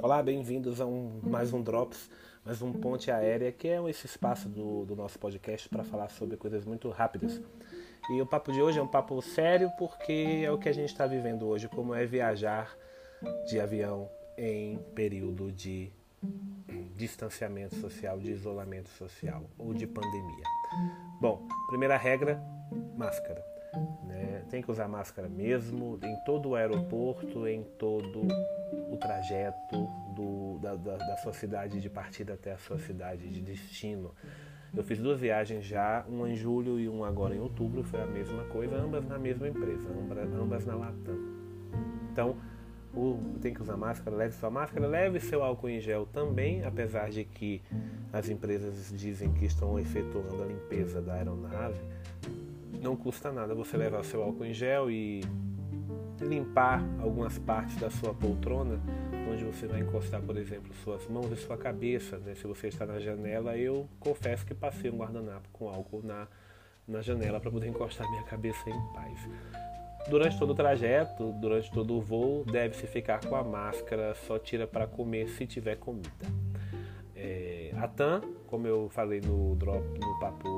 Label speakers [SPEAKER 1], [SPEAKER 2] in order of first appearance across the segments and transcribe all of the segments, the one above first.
[SPEAKER 1] Olá, bem-vindos a um, mais um Drops, mais um Ponte Aérea, que é esse espaço do, do nosso podcast para falar sobre coisas muito rápidas. E o papo de hoje é um papo sério porque é o que a gente está vivendo hoje, como é viajar de avião em período de distanciamento social, de isolamento social ou de pandemia. Bom, primeira regra, máscara. Né? Tem que usar máscara mesmo em todo o aeroporto, em todo o trajeto do, da, da, da sua cidade de partida até a sua cidade de destino. Eu fiz duas viagens já, uma em julho e uma agora em outubro, foi a mesma coisa, ambas na mesma empresa, ambas na Latam. Então, o, tem que usar máscara, leve sua máscara, leve seu álcool em gel também, apesar de que as empresas dizem que estão efetuando a limpeza da aeronave. Não custa nada você levar seu álcool em gel e limpar algumas partes da sua poltrona, onde você vai encostar, por exemplo, suas mãos e sua cabeça. Né? Se você está na janela, eu confesso que passei um guardanapo com álcool na, na janela para poder encostar minha cabeça em paz. Durante todo o trajeto, durante todo o voo, deve-se ficar com a máscara, só tira para comer se tiver comida. É, a TAM, como eu falei no drop, no papo,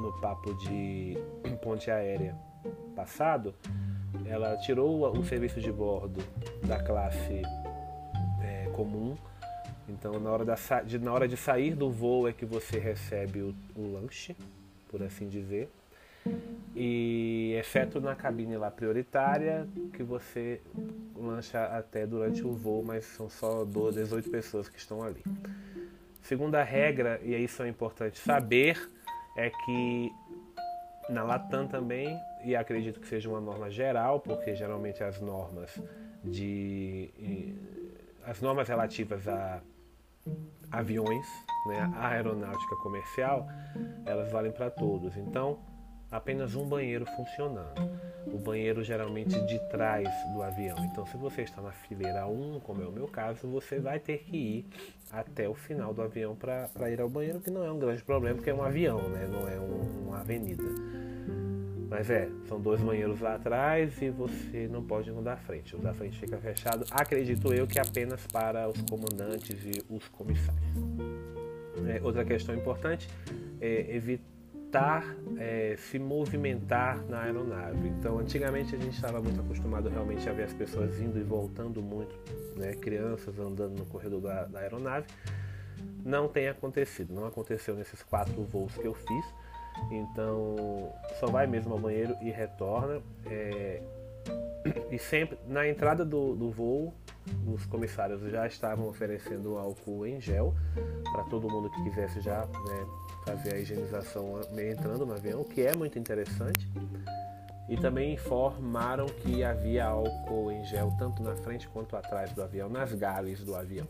[SPEAKER 1] no papo de ponte aérea passado, ela tirou o serviço de bordo da classe é, comum. Então, na hora, da, de, na hora de sair do voo é que você recebe o, o lanche, por assim dizer. E exceto na cabine lá prioritária, que você lancha até durante o voo, mas são só 12, 18 pessoas que estão ali. Segunda regra, e isso é importante saber, é que na Latam também, e acredito que seja uma norma geral, porque geralmente as normas de as normas relativas a aviões, né, a aeronáutica comercial, elas valem para todos. Então, apenas um banheiro funcionando. O banheiro geralmente de trás do avião. Então, se você está na fileira 1, como é o meu caso, você vai ter que ir até o final do avião para ir ao banheiro, que não é um grande problema, porque é um avião, né? não é um, uma avenida. Mas é, são dois banheiros lá atrás e você não pode ir no da frente. O da frente fica fechado, acredito eu que apenas para os comandantes e os comissários. É, outra questão importante é evitar tentar é, se movimentar na aeronave. Então, antigamente a gente estava muito acostumado realmente a ver as pessoas indo e voltando muito, né? crianças andando no corredor da, da aeronave. Não tem acontecido, não aconteceu nesses quatro voos que eu fiz. Então, só vai mesmo ao banheiro e retorna. É, e sempre na entrada do, do voo, os comissários já estavam oferecendo álcool em gel para todo mundo que quisesse já né, fazer a higienização entrando no avião, que é muito interessante. E também informaram que havia álcool em gel tanto na frente quanto atrás do avião, nas gales do avião,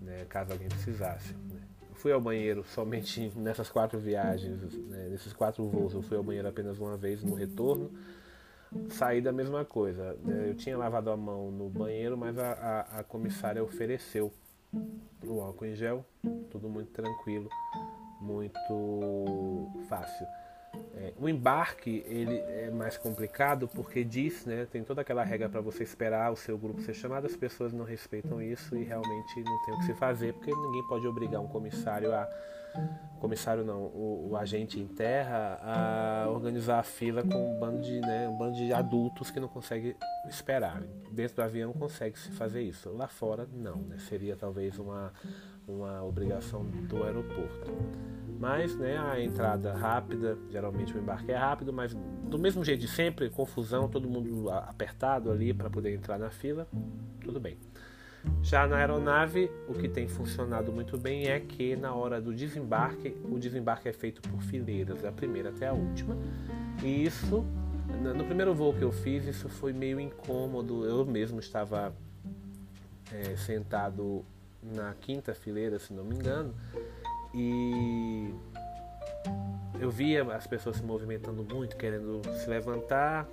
[SPEAKER 1] né, caso alguém precisasse. Né. Fui ao banheiro somente nessas quatro viagens, né, nesses quatro voos, eu fui ao banheiro apenas uma vez no retorno. Saí da mesma coisa. Né. Eu tinha lavado a mão no banheiro, mas a, a, a comissária ofereceu o álcool em gel, tudo muito tranquilo muito fácil. É, o embarque ele é mais complicado porque diz, né, tem toda aquela regra para você esperar o seu grupo ser chamado, as pessoas não respeitam isso e realmente não tem o que se fazer porque ninguém pode obrigar um comissário a comissário não, o, o, agente em terra a organizar a fila com um bando de, né, um bando de adultos que não consegue esperar. Dentro do avião consegue se fazer isso, lá fora não, né, seria talvez uma uma obrigação do aeroporto. Mas né, a entrada rápida, geralmente o embarque é rápido, mas do mesmo jeito de sempre, confusão, todo mundo apertado ali para poder entrar na fila, tudo bem. Já na aeronave, o que tem funcionado muito bem é que na hora do desembarque, o desembarque é feito por fileiras, da primeira até a última. E isso, no primeiro voo que eu fiz, isso foi meio incômodo. Eu mesmo estava é, sentado na quinta fileira, se não me engano, e eu via as pessoas se movimentando muito, querendo se levantar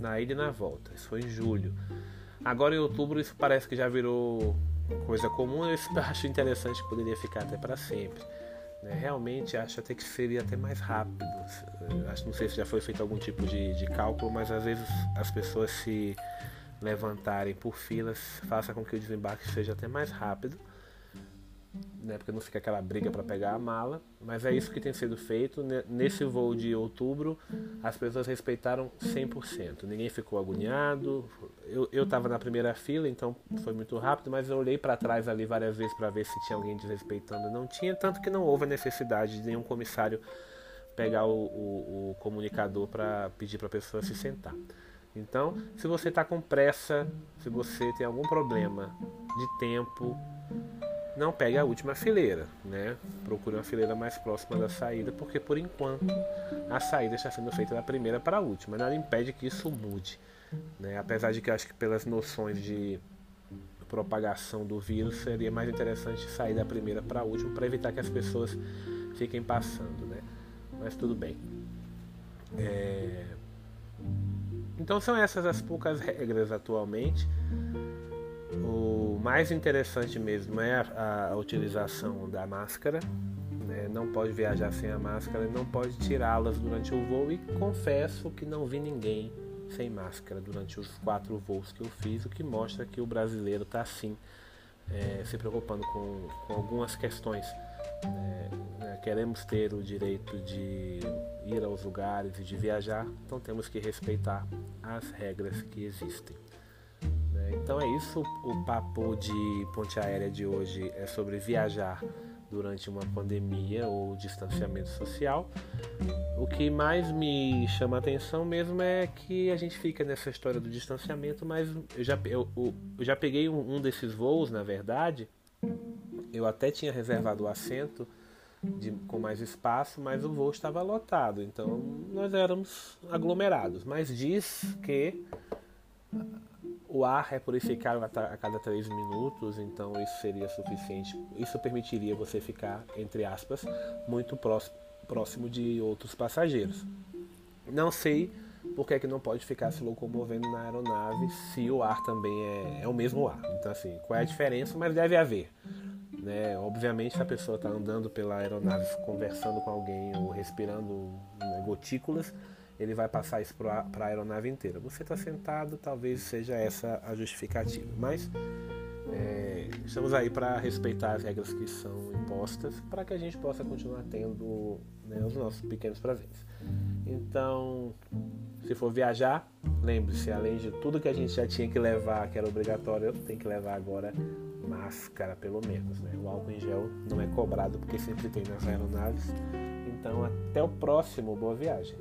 [SPEAKER 1] na ida e na volta. Isso foi em julho. Agora em outubro isso parece que já virou coisa comum. Eu acho interessante que poderia ficar até para sempre. Né? Realmente acho até que seria até mais rápido. Acho não sei se já foi feito algum tipo de, de cálculo, mas às vezes as pessoas se levantarem por filas, faça com que o desembarque seja até mais rápido né, porque não fica aquela briga para pegar a mala, mas é isso que tem sido feito. Nesse voo de outubro, as pessoas respeitaram 100%, ninguém ficou agoniado. Eu estava na primeira fila, então foi muito rápido, mas eu olhei para trás ali várias vezes para ver se tinha alguém desrespeitando. Não tinha, tanto que não houve a necessidade de nenhum comissário pegar o, o, o comunicador para pedir para a pessoa se sentar. Então, se você está com pressa, se você tem algum problema de tempo, não pegue a última fileira, né? Procure uma fileira mais próxima da saída, porque por enquanto a saída está sendo feita da primeira para a última. Nada impede que isso mude, né? Apesar de que acho que pelas noções de propagação do vírus seria mais interessante sair da primeira para a última para evitar que as pessoas fiquem passando, né? Mas tudo bem. É... Então são essas as poucas regras atualmente. O mais interessante mesmo é a, a utilização da máscara. Né? Não pode viajar sem a máscara, não pode tirá-las durante o voo. E confesso que não vi ninguém sem máscara durante os quatro voos que eu fiz, o que mostra que o brasileiro está assim, é, se preocupando com, com algumas questões. Né? né? Queremos ter o direito de ir aos lugares e de viajar, então temos que respeitar as regras que existem. Então é isso, o papo de ponte aérea de hoje é sobre viajar durante uma pandemia ou distanciamento social. O que mais me chama a atenção mesmo é que a gente fica nessa história do distanciamento, mas eu já, eu, eu já peguei um, um desses voos, na verdade, eu até tinha reservado o assento de, com mais espaço, mas o voo estava lotado, então nós éramos aglomerados. Mas diz que o ar é purificado a cada 3 minutos, então isso seria suficiente. Isso permitiria você ficar, entre aspas, muito próximo de outros passageiros. Não sei por que, é que não pode ficar se locomovendo na aeronave se o ar também é, é o mesmo ar. Então, assim, qual é a diferença? Mas deve haver. Né? Obviamente, se a pessoa está andando pela aeronave, conversando com alguém ou respirando né, gotículas, ele vai passar isso para a aeronave inteira. Você está sentado, talvez seja essa a justificativa. Mas é, estamos aí para respeitar as regras que são impostas para que a gente possa continuar tendo né, os nossos pequenos prazeres. Então, se for viajar, lembre-se, além de tudo que a gente já tinha que levar, que era obrigatório, tem que levar agora máscara, pelo menos. Né? O álcool em gel não é cobrado porque sempre tem nas aeronaves. Então, até o próximo, boa viagem.